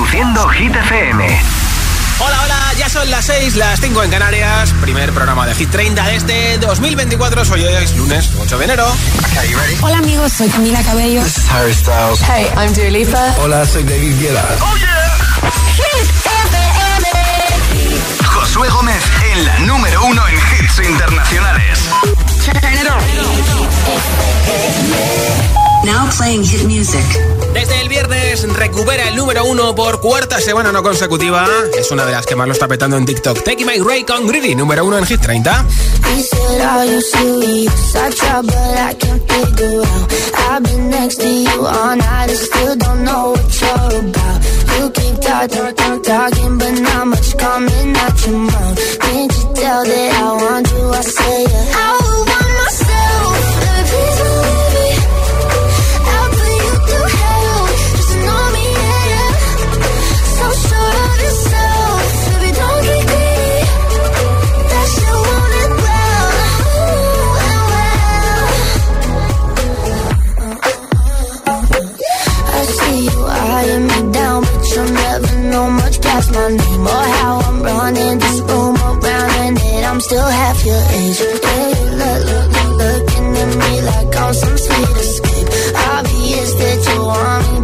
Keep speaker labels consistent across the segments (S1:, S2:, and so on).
S1: Reproduciendo Hit FM.
S2: Hola, hola, ya son las 6, las 5 en Canarias. Primer programa de Hit 30 de este 2024. Soy hoy, es lunes 8 de enero.
S3: Hola amigos, soy Camila Cabello.
S4: This is Harry Styles.
S3: Hey, I'm Dua Lipa.
S4: Hola, soy David Guetta.
S1: ¡Oh, yeah! Josué Gómez en la número uno en hits internacionales.
S5: Now playing hit music.
S2: Desde el viernes recupera el número uno por cuarta semana no consecutiva. Es una de las que más lo está petando en TikTok. Take My Ray con Greedy, número uno en Hit 30.
S6: You keep talking, talking, talking, but not much coming out your mouth. Can't you tell that I want you? I say yeah. I know much past my name or how I'm running this room around, and that I'm still half your age. You look, look, look, looking at me like I'm some sweet escape. Obvious that you want me,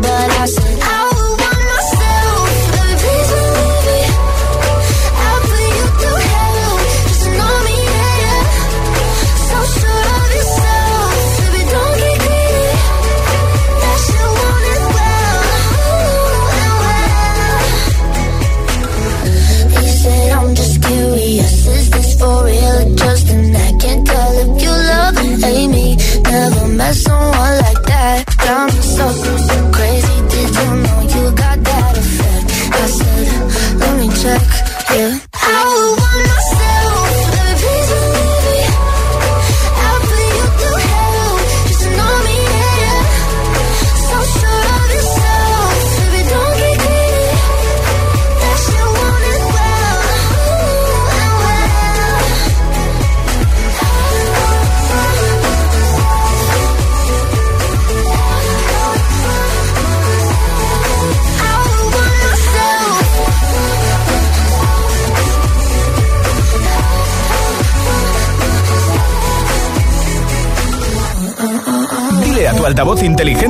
S6: let
S7: someone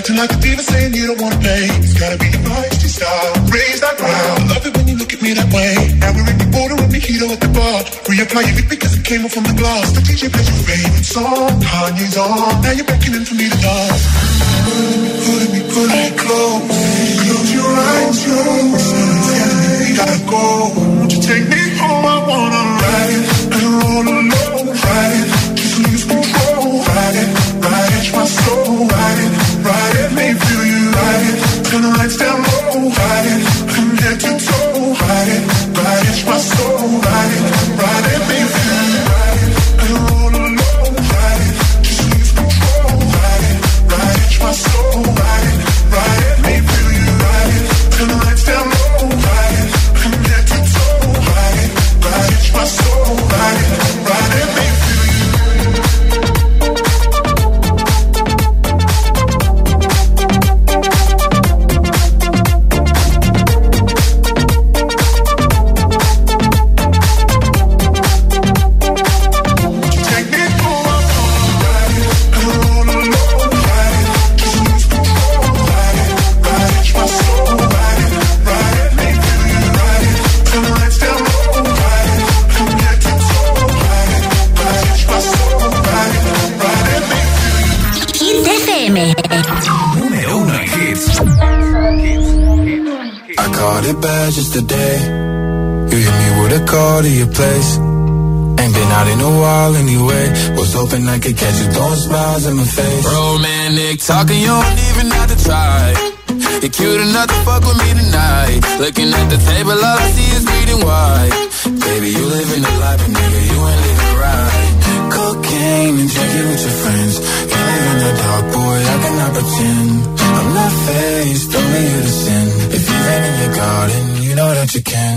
S8: Acting like a diva saying you don't wanna pay. It's gotta be your feisty style. Raise that ground. Love it when you look at me that way. Now we're in the border and mojito at the bar. Reapply your because it came off from the glass. The DJ plays your favorite song. Kanye's on. Now you're beckoning for me to dance. Pulling me, pulling me close. Close your eyes. Telling me we gotta go. Won't you take me home? I wanna ride it. I don't wanna. Ride it. Just lose control. Ride it. Ride it. My soul. Ride it. Ride it. You. It. Turn the lights down low. Head to toe. Ride. Ride. My. Ride. Ride you. I. Just lose control. Ride.
S5: Call to your place. Ain't been out in a while anyway. Was hoping I could catch you throwing smiles in my face.
S9: Romantic talking, you don't even have to try. You're cute enough to fuck with me tonight. Looking at the table, all I see is bleeding white. Baby, you living a life, and nigga, you ain't living right. Cocaine and drinking with your friends. You live in the dark, boy, I cannot pretend. I'm not faced, only you to sin. If you've in your garden, you know that you can.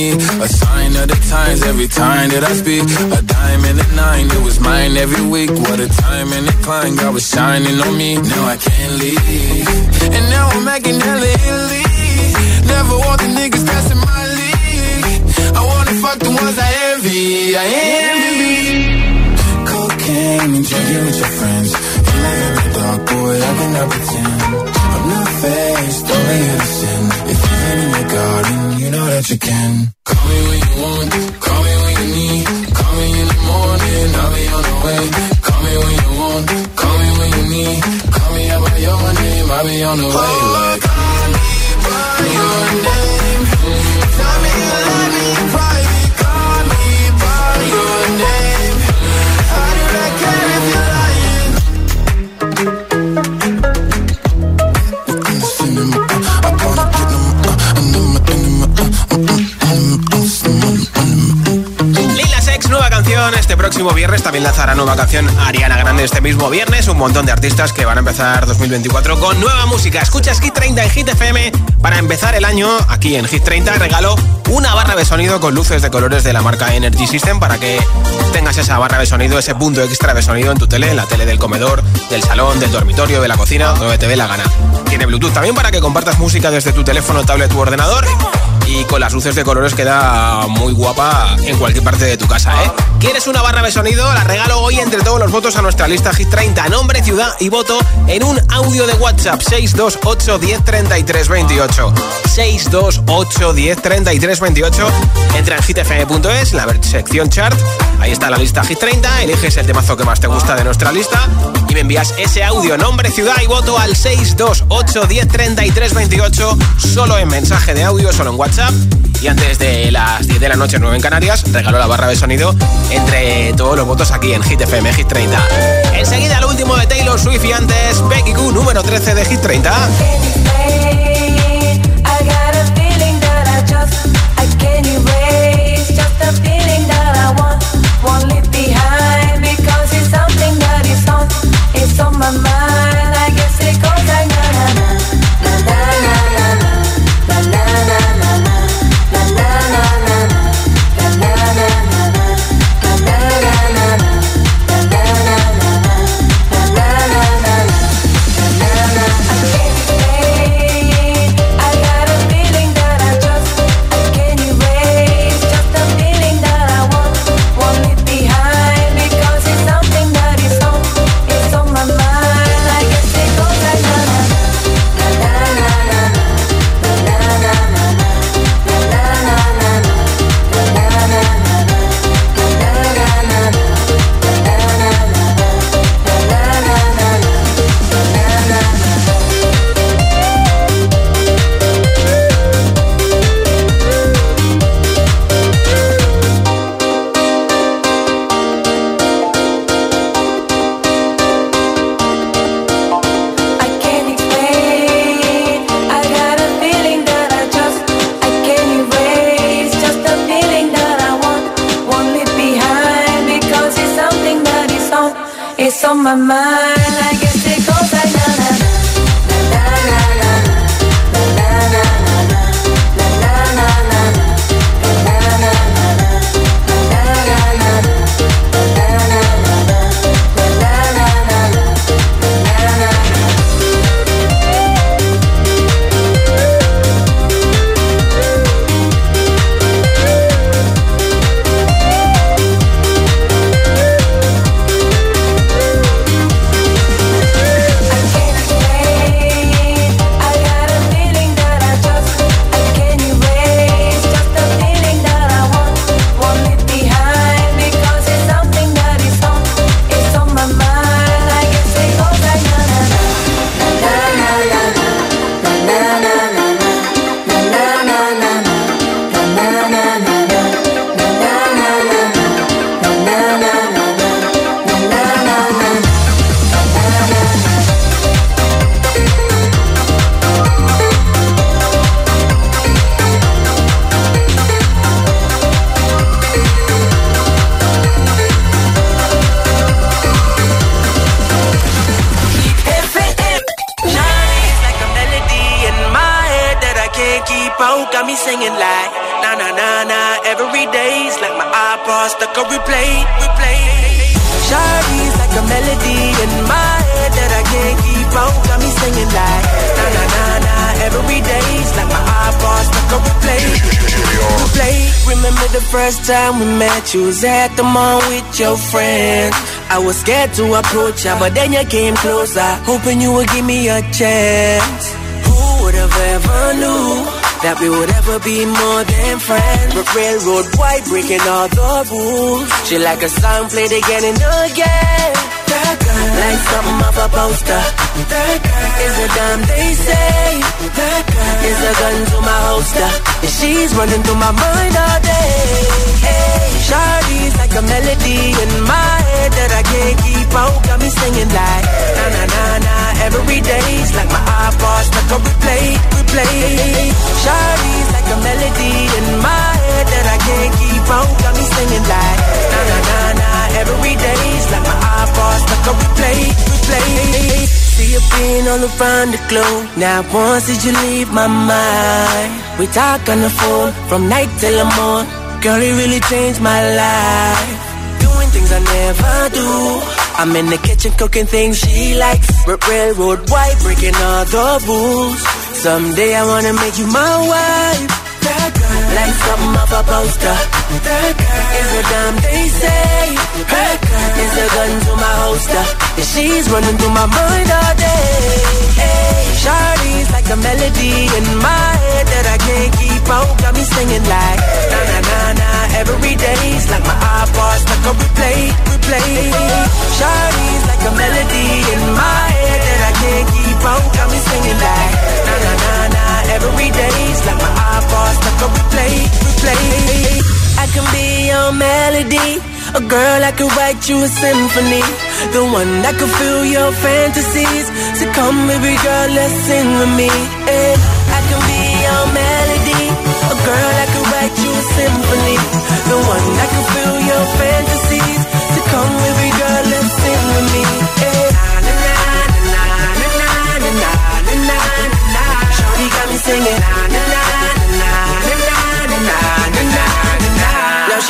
S9: Mean, a sign of the times every time that I speak. A diamond and a nine, it was mine every week. What a time and a climb, God was shining on me. Now I can't leave. And now I'm making hella Italy. Never want the niggas in my league. I wanna fuck the ones I envy. I envy.
S5: Cocaine and drinking with your friends. You live in the dark, boy, I cannot pretend. I'm not faced, only sin. If you've in your garden, know that you can.
S9: Call me when you want, call me when you need. Call me in the morning, I'll be on the way. Call me when you want, call me when you need. Call me out by your name, I'll be on the way. Like, call me by your name. Tell me love me
S2: Este próximo viernes también lanzará nueva canción Ariana Grande este mismo viernes. Un montón de artistas que van a empezar 2024 con nueva música. Escuchas Hit 30 en Hit FM. Para empezar el año, aquí en Hit 30, regalo una barra de sonido con luces de colores de la marca Energy System para que tengas esa barra de sonido, ese punto extra de sonido en tu tele, en la tele del comedor, del salón, del dormitorio, de la cocina, donde te dé la gana. Tiene Bluetooth también para que compartas música desde tu teléfono, tablet u ordenador. Y con las luces de colores queda muy guapa en cualquier parte de tu casa, ¿eh? ¿Quieres una barra de sonido? La regalo hoy entre todos los votos a nuestra lista Hit 30. Nombre, ciudad y voto en un audio de WhatsApp 628 10 33 28. 628 10 33 28. Entra en hitfm.es, la sección chart. Ahí está la lista Hit 30. Eliges el temazo que más te gusta de nuestra lista y me envías ese audio, nombre, ciudad y voto al 628 10 33 28. Solo en mensaje de audio, solo en WhatsApp. Y antes de las 10 de la noche, 9 en Canarias, regalo la barra de sonido entre todos los votos aquí en Hit FM Hit 30. Enseguida el último de Taylor Swift y antes Becky Q, número 13 de Hit 30.
S10: on
S11: The first time we met? You was at the mall with your friends. I was scared to approach ya, but then you came closer, hoping you would give me a chance. Who would have ever knew that we would ever be more than friends? But railroad white breaking all the rules. She like a song played again and again. Girl, like something off a poster. That girl is a damn they say. That girl is a gun to my holster. And she's running through my mind all day. Hey, Shawty's like a melody in my head that I can't keep out. Got me singing like na na na na. Every day's like my iPod stuck on replay, replay. Shawty's like a melody in my head that I can't keep out. Got me singing like na na na na. Every day's like my iPod stuck on replay, replay. See you being all around the globe. Now once did you leave my mind? We talk on the phone from night till the morning. Girl, it really changed my life. Things I never do. I'm in the kitchen cooking things she likes. R- railroad white, breaking all the rules. Someday I wanna make you my wife. That girl, like something off a poster. That girl is a damn they say. That girl is a gun to my holster. And she's running through my mind all day. Hey, Shawty's like a melody in my head that I can't keep out. Got me singing like na na na na. Every day's like my iPod stuck on replay, replay. Shawty's like a melody in my head that I can't keep out. Got me singing like na na na na. Every day's like my iPod stuck on replay, replay. I can be your melody, a girl I could write you a symphony, the one that could fill your fantasies. So come, baby girl, let's sing with me. And I can be your melody, a girl I could write you a symphony, the one that could fill your fantasies. So come, baby girl, let's sing with me. And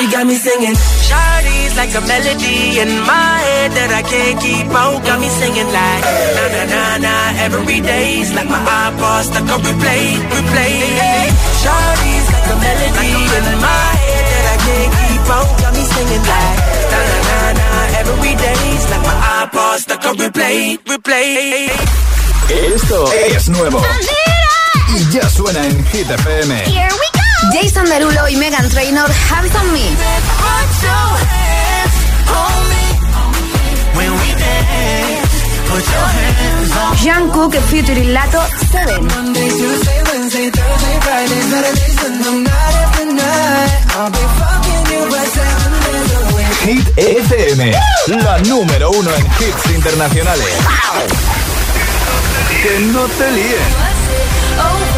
S11: she got me singing. Shawty's like a melody in my head that I can't keep out. Got me singing like na na na na. Every day's like my iPod stuck on replay, replay. Shawty's like a melody in my head that I can't keep out. Got me singing like na na na na. Every day's like my iPod stuck on replay, replay.
S7: Esto es nuevo. Y ya suena en Hit FM.
S3: Jason Derulo y Megan Trainor, Hands on Me. Jungkook featuring Lato 7.
S7: Hit FM, la número uno en hits internacionales. Que no te líen.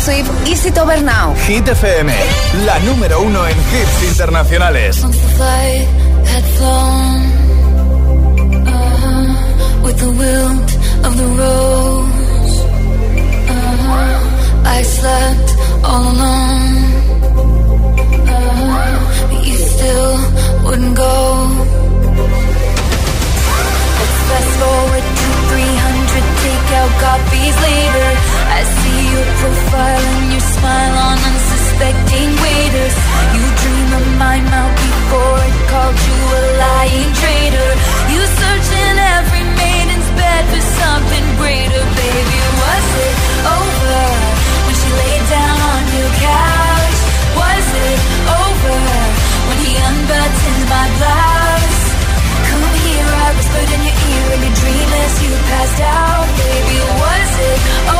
S3: Swift, Easy to Over Now.
S7: Hit FM, la número uno en hits internacionales.
S10: Uh-huh. Uh-huh. I slept all uh-huh. you still wouldn't go. Take out copies. your profile and you smile on unsuspecting waiters. You dream of my mouth before it called you a lying traitor. You search in every maiden's bed for something greater, baby. Was it over when she laid down on your couch? Was it over when he unbuttoned my blouse? Come here, I whispered in your ear, and your dream as you passed out, baby. Was it over?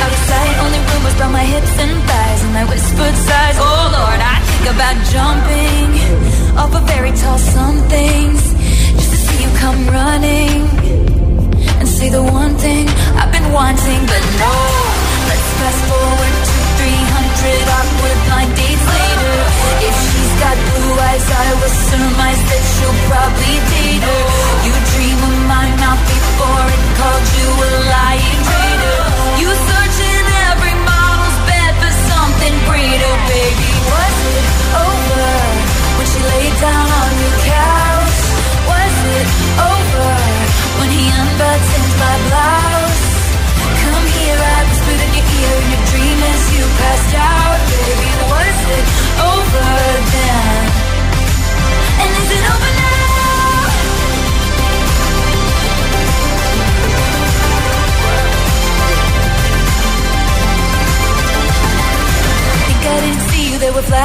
S10: sight. Only rumors about my hips and thighs and my whispered sighs. Oh Lord, I think about jumping off a very tall somethings just to see you come running and say the one thing I've been wanting, but no.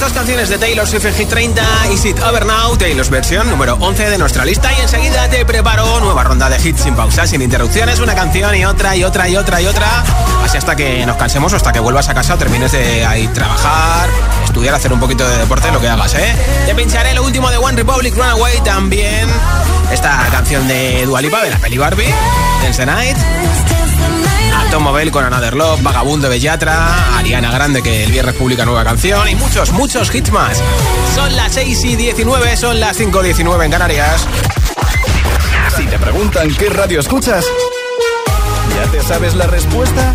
S2: Las dos canciones de Taylor Swift en Hit 30, Is It Over Now, Taylor's versión número 11 de nuestra lista. Y enseguida te preparo nueva ronda de hits sin pausa, sin interrupciones, una canción y otra y otra y otra y otra. Así hasta que nos cansemos o hasta que vuelvas a casa o termines de ahí trabajar, estudiar, hacer un poquito de deporte, lo que hagas, ¿eh? Te pincharé lo último de One Republic Runaway también. Esta canción de Dua Lipa de la peli Barbie, Dance Night. Automobile con Another Love, Vagabundo de Yatra, Ariana Grande que el viernes publica nueva canción y muchos, muchos hits más. Son las 6 y 19, son las 5 y 19 en Canarias.
S7: Si te preguntan qué radio escuchas, ¿ya te sabes la respuesta?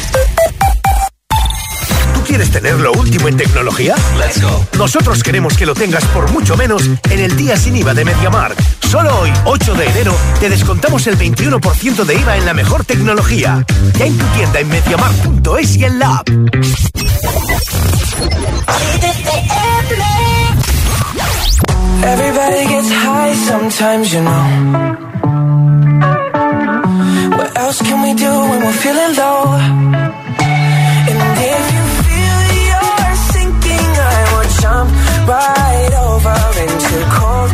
S12: ¿Tú quieres tener lo último en tecnología?
S7: Let's go.
S12: Nosotros queremos que lo tengas por mucho menos en el día sin IVA de MediaMark. Solo hoy, 8 de enero, te descontamos el 21% de IVA en la mejor tecnología. Ya en tu tienda en MediaMark.es y en la app.
S11: Everybody gets high sometimes, you know. What else can we do when we're feeling low? Right over into cold,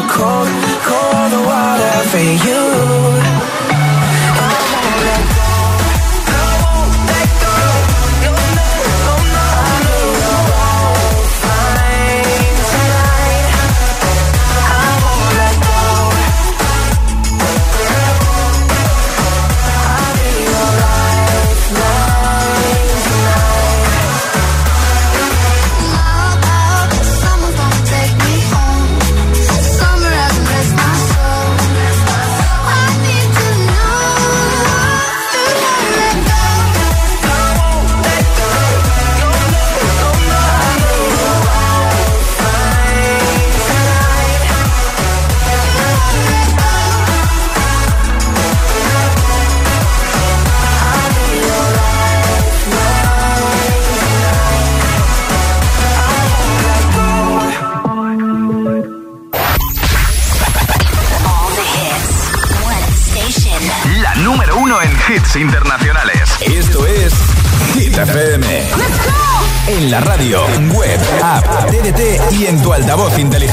S11: cold, cold water for you.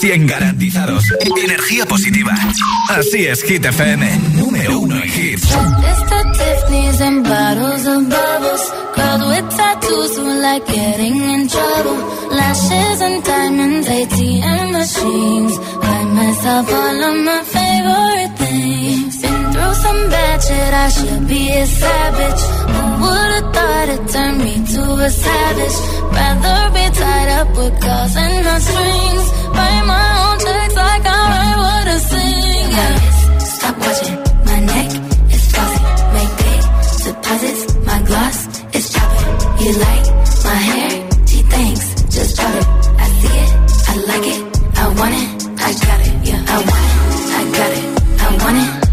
S6: 100% garantizados. Energía positiva. Así es, Hit FM. Número uno en hits.
S13: Tiffany's and bottles of bubbles. Girls with tattoos who like getting in trouble. Lashes and diamonds, ATM machines. Buy myself all of my favorite things. Been through some bad shit, I should be a savage. Who would've thought it turned me to a savage? Rather be tied up with calls and not strings. Write my own checks like I write what I sing. Yeah. Stop watching my neck is flossy. Make big deposits. My gloss is chopping. You like my hair? Gee, thanks. Just drop it. I see it. I like it. I want it. I got it. Yeah, I want it. I got it. I want it.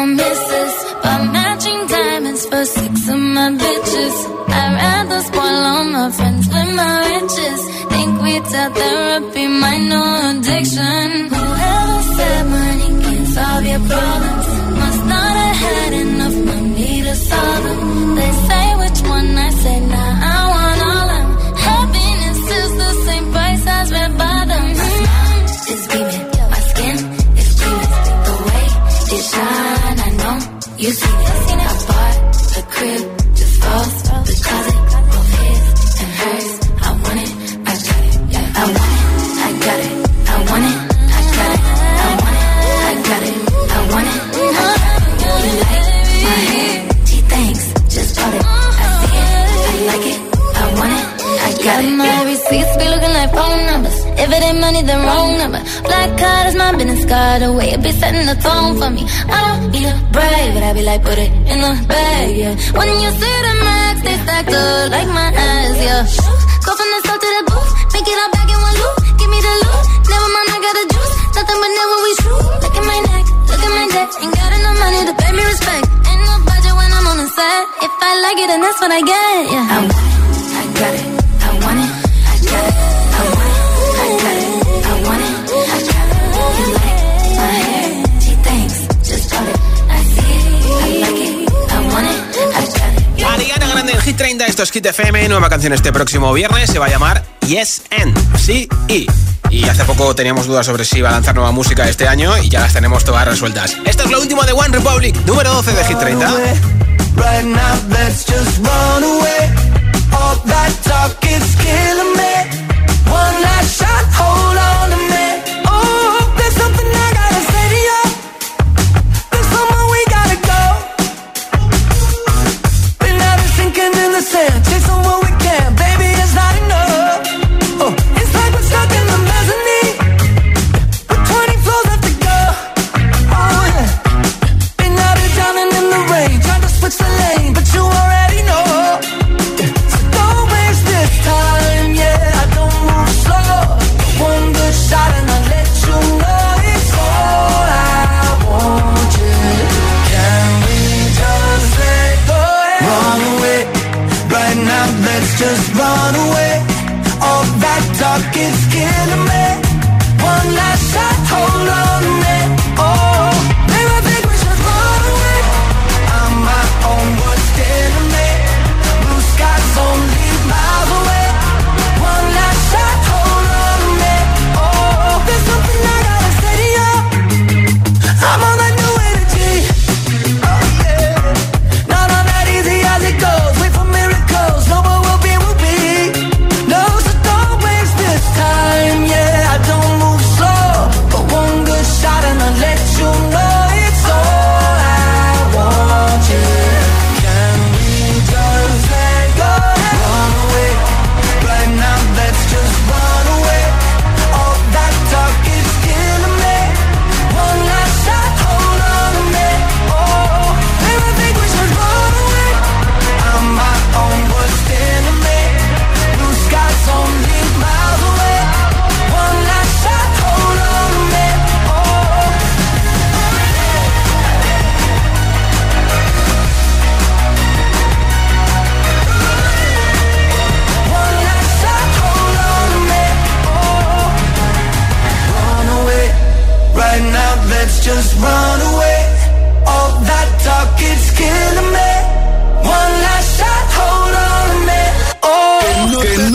S13: No misses. But matching diamonds for six of my bitches. I'd rather spoil all my friends with my riches. Think we tell therapy my no addiction. Whoever said money can solve your problems must not have had enough money to solve them. They say which one I say nah, I want you seen it. I bought a crib me the wrong number. Black card is my business card The way you be setting the tone for me. I don't be a brave, but I be like, put it in the bag, yeah. When you see the max, they stacked up like my eyes, yeah. Go from the south to the booth, make it all back in one loop. Give me the loot, never mind, I got the juice. Nothing but never we true. Look at my neck, look at my neck. Ain't got enough money to pay me respect. Ain't no budget when I'm on the set. If I like it, then that's what I get, yeah. I'm. I got it.
S2: Hit 30, esto es Hit FM, nueva canción este próximo viernes, se va a llamar Yes and, sí y. Y hace poco teníamos dudas sobre si iba a lanzar nueva música este año y ya las tenemos todas resueltas. Esto es lo último de One Republic, número 12 de Hit 30.
S14: One last shot, hold on. Run away, Right now, let's just run away. All that talk is killing me. One last shot.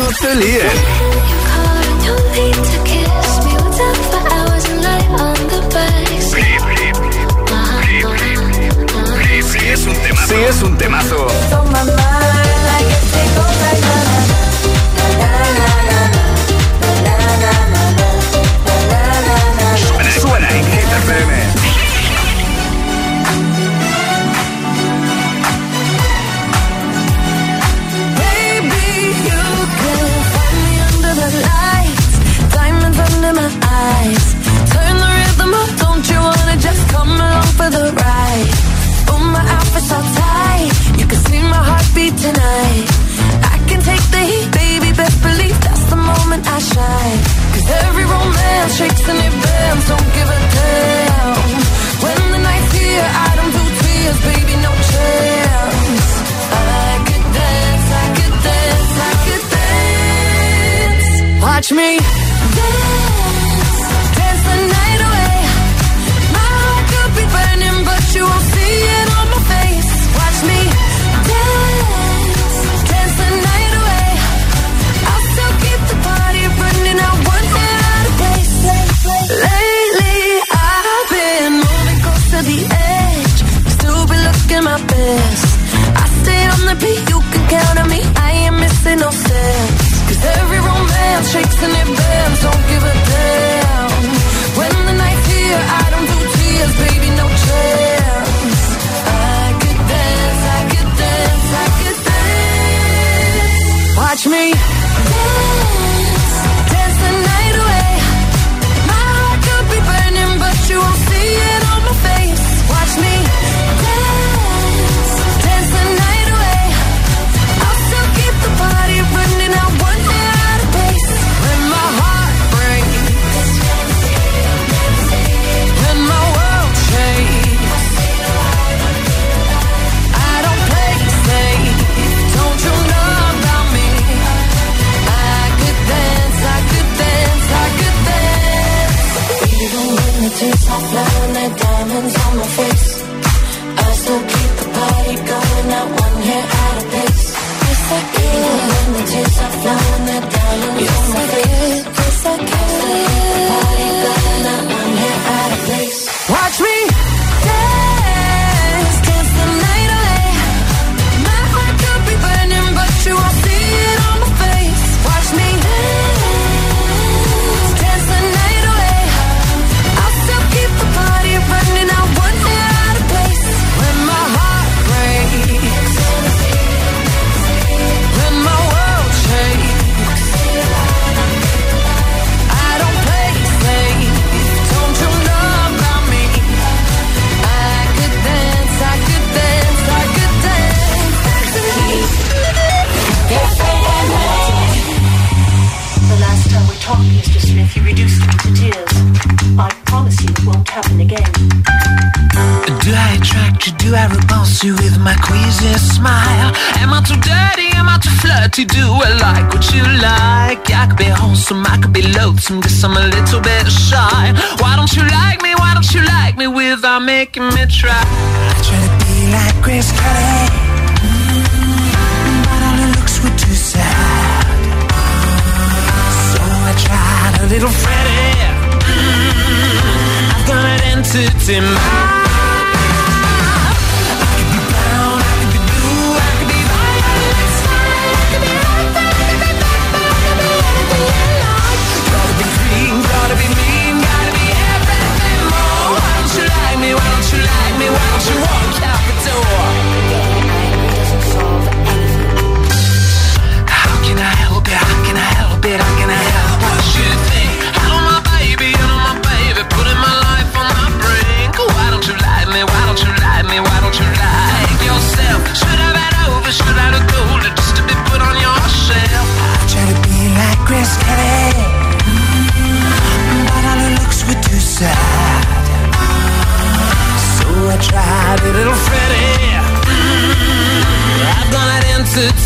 S14: No
S7: te es un temazo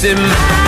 S2: in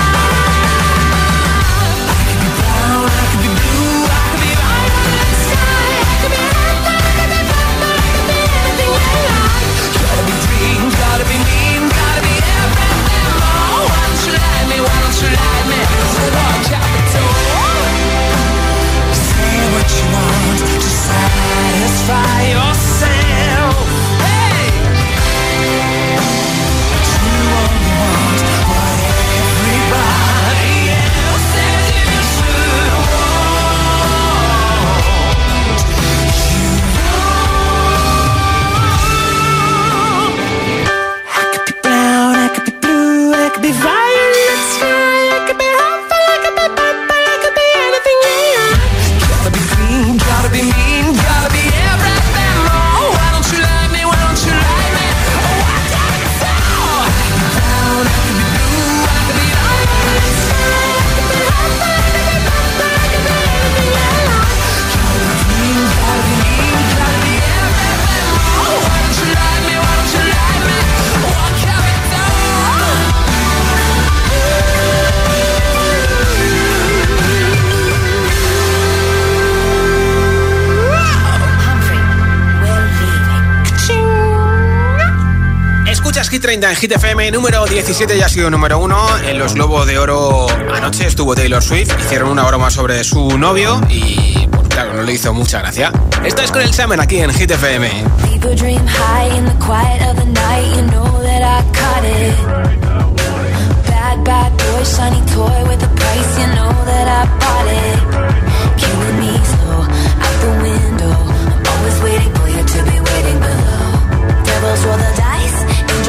S2: Hit 30 en Hit FM, número 17 ya ha sido número 1. En los Globos de Oro anoche estuvo Taylor Swift, hicieron una broma sobre su novio y pues, claro, no le hizo mucha gracia. Esto es con el Summer aquí en Hit FM.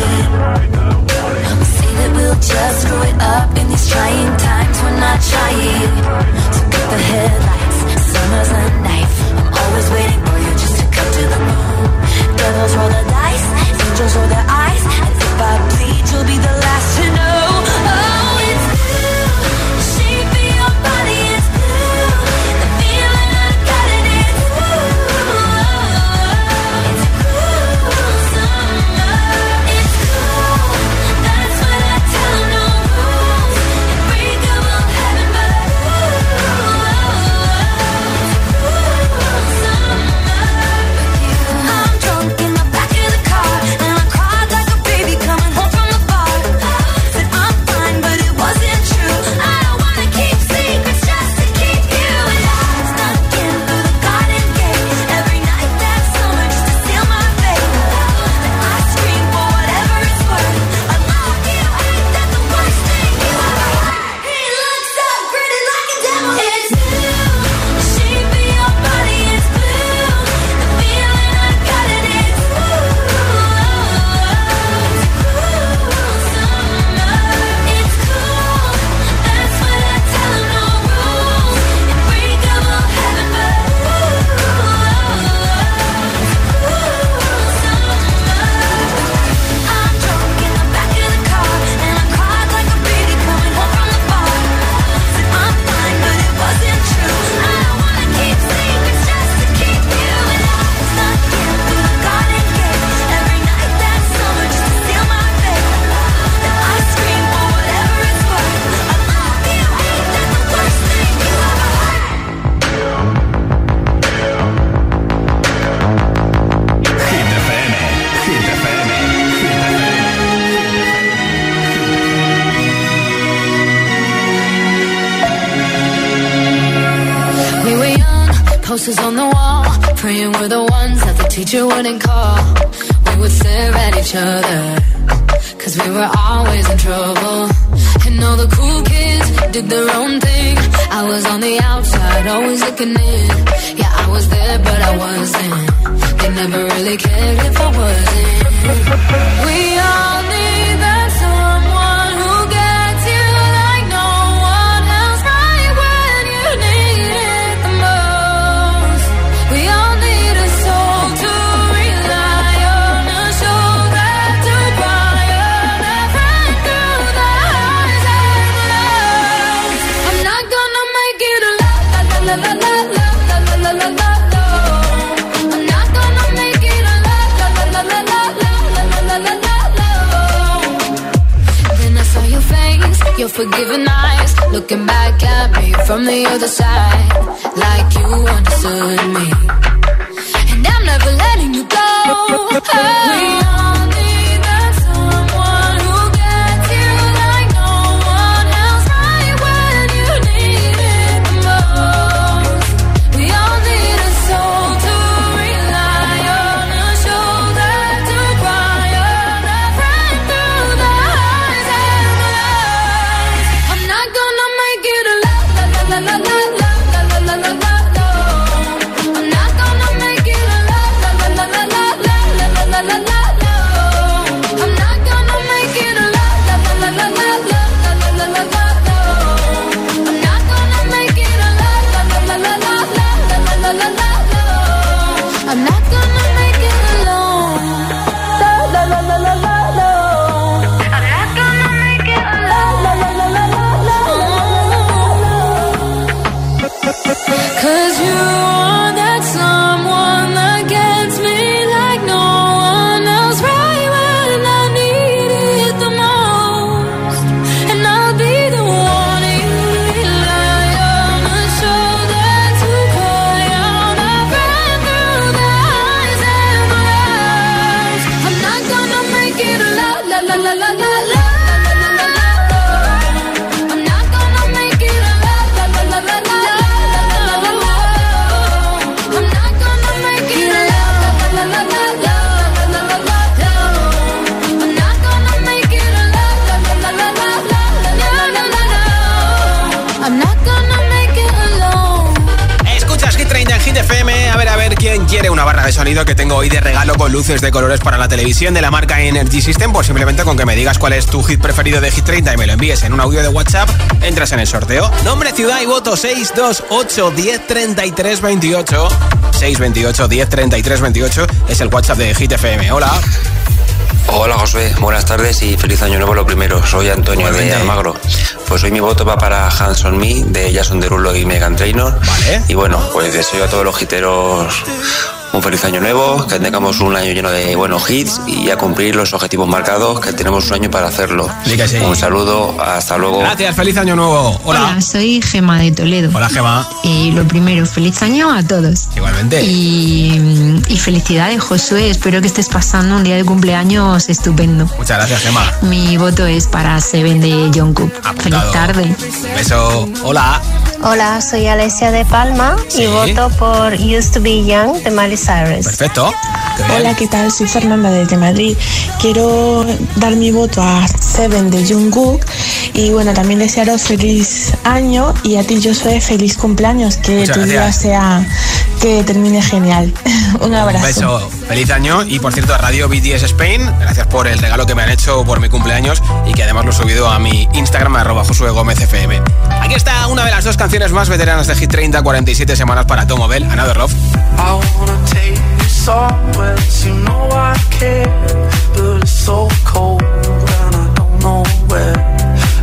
S13: i'm say that we'll just it up in these trying times. We're not trying. The headlights. Summer's a knife. I'm always waiting for you just to come to the moon. Devils roll the dice. Angels roll their eyes. And if I bleed, you'll be the last to
S2: luces de colores para la televisión de la marca Energy System, pues simplemente con que me digas cuál es tu hit preferido de Hit 30 y me lo envíes en un audio de WhatsApp, entras en el sorteo. Nombre, ciudad y voto 628 10 33 28. 628 10 33 28 es el WhatsApp de Hit FM. Hola.
S15: Hola José, buenas tardes y feliz año nuevo lo primero. Soy Antonio de Almagro. Pues hoy mi voto va para Hands on Me de Jason Derulo y Megan Trainor.
S2: Vale.
S15: Y bueno, pues deseo a todos los giteros un feliz año nuevo, que tengamos un año lleno de buenos hits y a cumplir los objetivos marcados, que tenemos un año para hacerlo.
S2: Sí que sí.
S15: Un saludo, hasta luego.
S2: Gracias, feliz año nuevo. Hola.
S16: soy Gema de Toledo.
S2: Hola, Gema.
S16: Y lo primero, feliz año a todos.
S2: Igualmente.
S16: Y, y felicidades, Josué. Espero que estés pasando un día de cumpleaños estupendo.
S2: Muchas gracias, Gema.
S16: Mi voto es para Seven de John Cook. Feliz tarde.
S2: Beso. Hola.
S17: Hola, soy Alessia de Palma
S2: Sí.
S17: y voto por Used to Be Young de Miley Cyrus.
S2: Perfecto.
S18: Hola, ¿qué tal? Soy Fernanda desde Madrid. Quiero dar mi voto a Seven de Jungkook y bueno, también desearos feliz año y a ti yo soy feliz cumpleaños, que
S2: Muchas
S18: tu día
S2: gracias.
S18: sea, que termine genial. Un abrazo.
S2: Un beso, feliz año y por cierto a Radio BTS Spain, gracias por el regalo que me han hecho por mi cumpleaños y que además lo he subido a mi Instagram arroba Josué Gómez FM. Aquí está una de las dos canciones más veteranas de Hit 30, 47 semanas para Tom Bell, Another Love.
S19: I wanna take you somewhere you know I care, but it's so cold and I don't know where.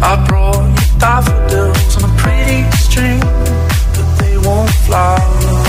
S19: I brought you daffodils on a pretty string, but they won't fly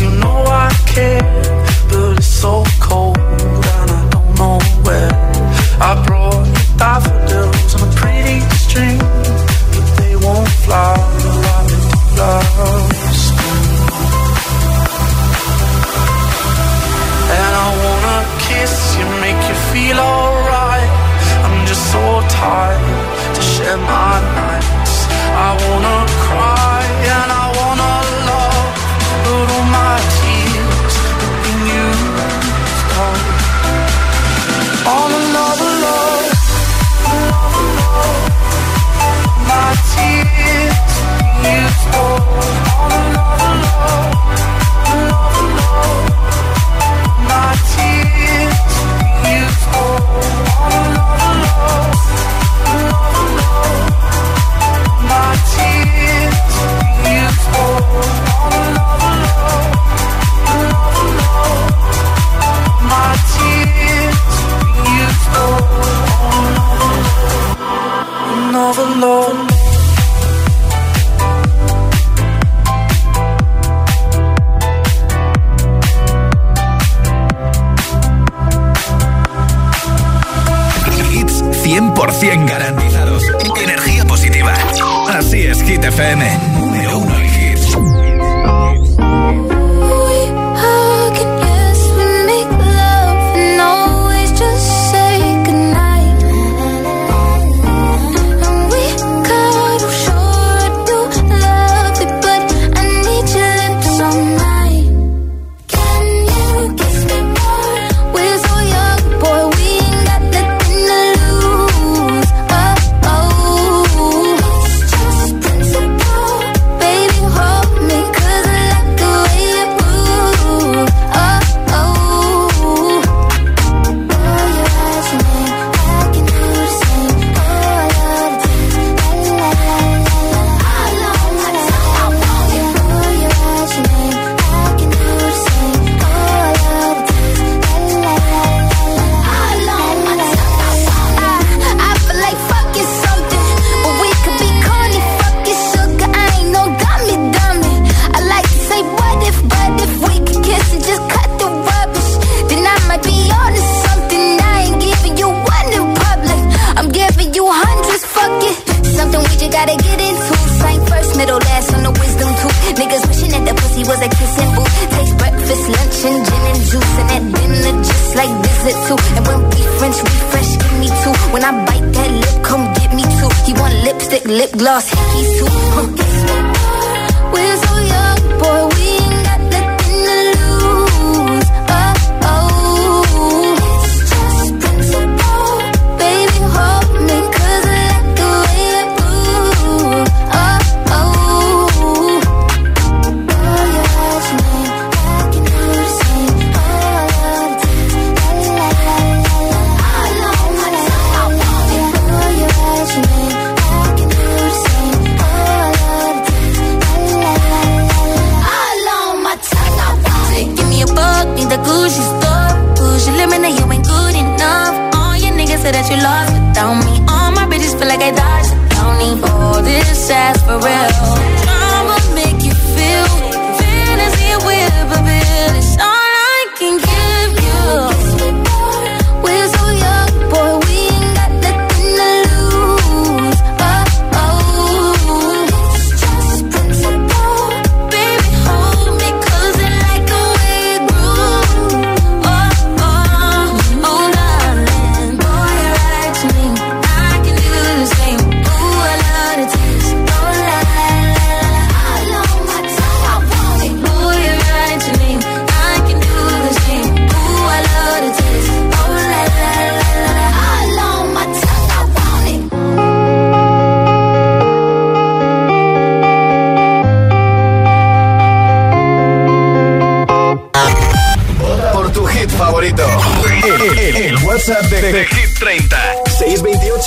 S19: you know I care, but it's so cold and I don't know where. I brought you daffodils a pretty string, but they won't. And I wanna kiss you, make you feel alright. I'm just so tired to share my nights. I wanna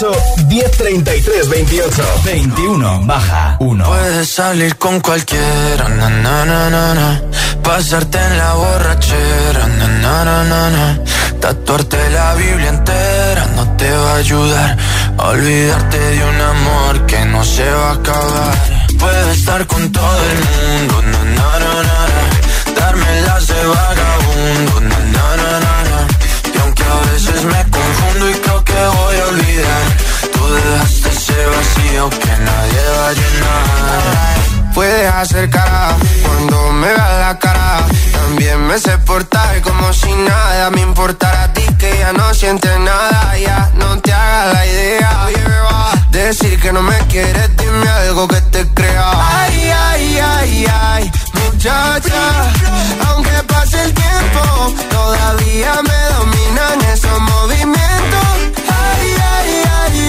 S7: 628 1033 28 21 baja 1.
S9: Puedes salir con cualquiera, na, na, na, na, na. pasarte en la borrachera, na, na, na, na, na. tatuarte la Biblia entera no te va a ayudar a olvidarte de un amor que no se va a acabar. Puedes estar con todo el mundo, na, na, na, na, na. darme las de vagabundo, na, na, na, na, na. y aunque a veces me que voy a olvidar, tú dejaste ese vacío que nadie va a llenar.
S20: Puedes hacer cara cuando me veas la cara. También me sé portar como si nada me importara a ti que ya no sientes nada. Ya no te hagas la idea. Decir que no me quieres, dime algo que te crea. Ay, ay, ay, ay, muchacha. Aunque pase el tiempo, todavía me dominan esos movimientos.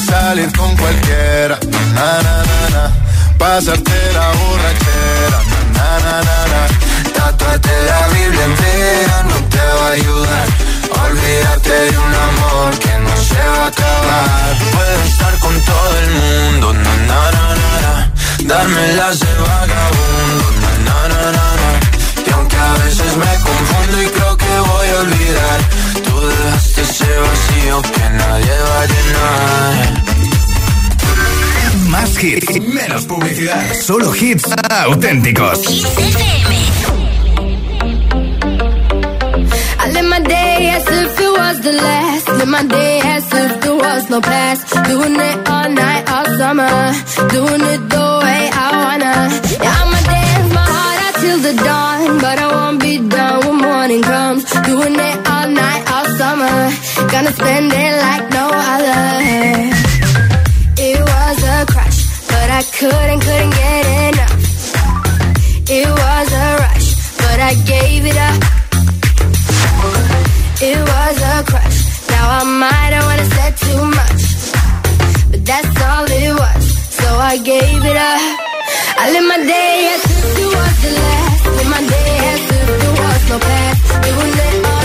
S21: salir con cualquiera, na, na, na, na. pasarte la borrachera, na, na, na, na.
S20: Tatuarte la Biblia entera no te va a ayudar a olvidarte de un amor que no se va a acabar.
S9: Puedes estar con todo el mundo, na, na, na, na, na. darme las de vagabundo, na, na, na, na. y aunque a veces me confundo y creo que voy a olvidar, dejaste ese vacío que nadie va a llenar.
S7: Más hits, menos publicidad. Solo hits auténticos.
S22: I live my day as if it was the last. Live my day as if there was no past. Doing it all night, all summer. Doing it the way I wanna. Yeah, I'ma dance my heart out till the dawn. But I won't be done when morning comes. Doing it all. Gonna spend it like no other. It was a crush, but I couldn't, couldn't get enough. It was a rush, but I gave it up. It was a crush. Now I might have wanna said too much, but that's all it was. So I gave it up. I live my day as if it was the last. Live my day as if there was no past. It night, all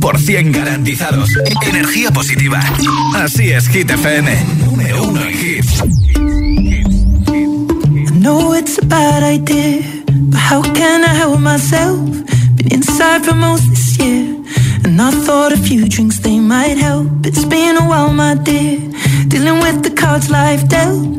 S7: 100% garantizados. Energía positiva. Así es, Hit FM. Número uno en hits.
S14: I know it's a bad idea, but how can I help myself? Been inside for most this year, and I thought a few drinks they might help. It's been a while, my dear, dealing with the cards life dealt.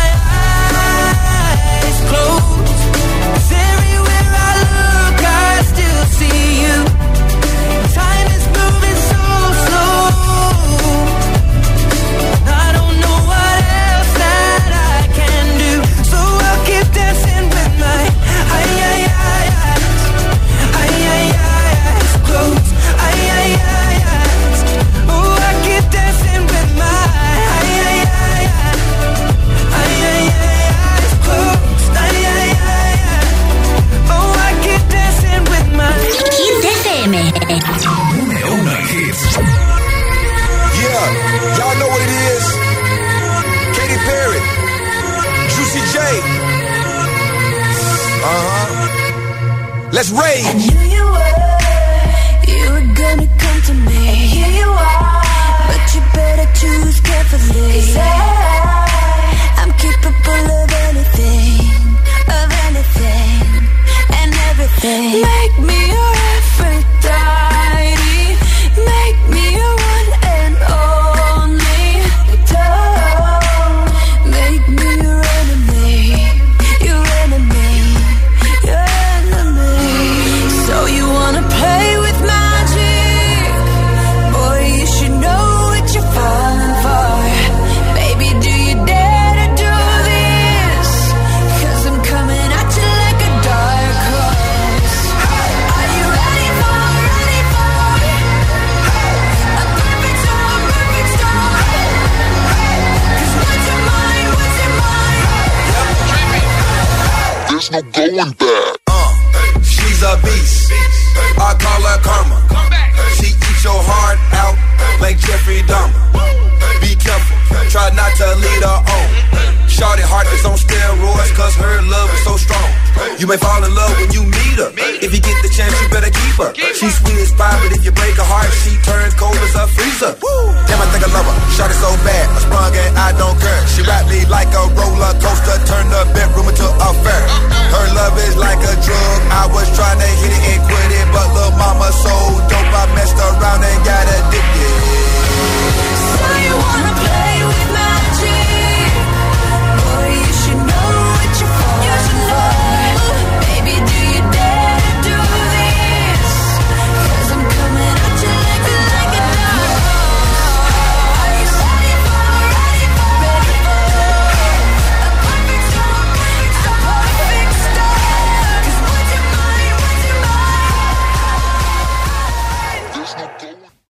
S14: Let's rage. I knew you
S10: were, you were gonna come to me. And here you are, but you better choose carefully.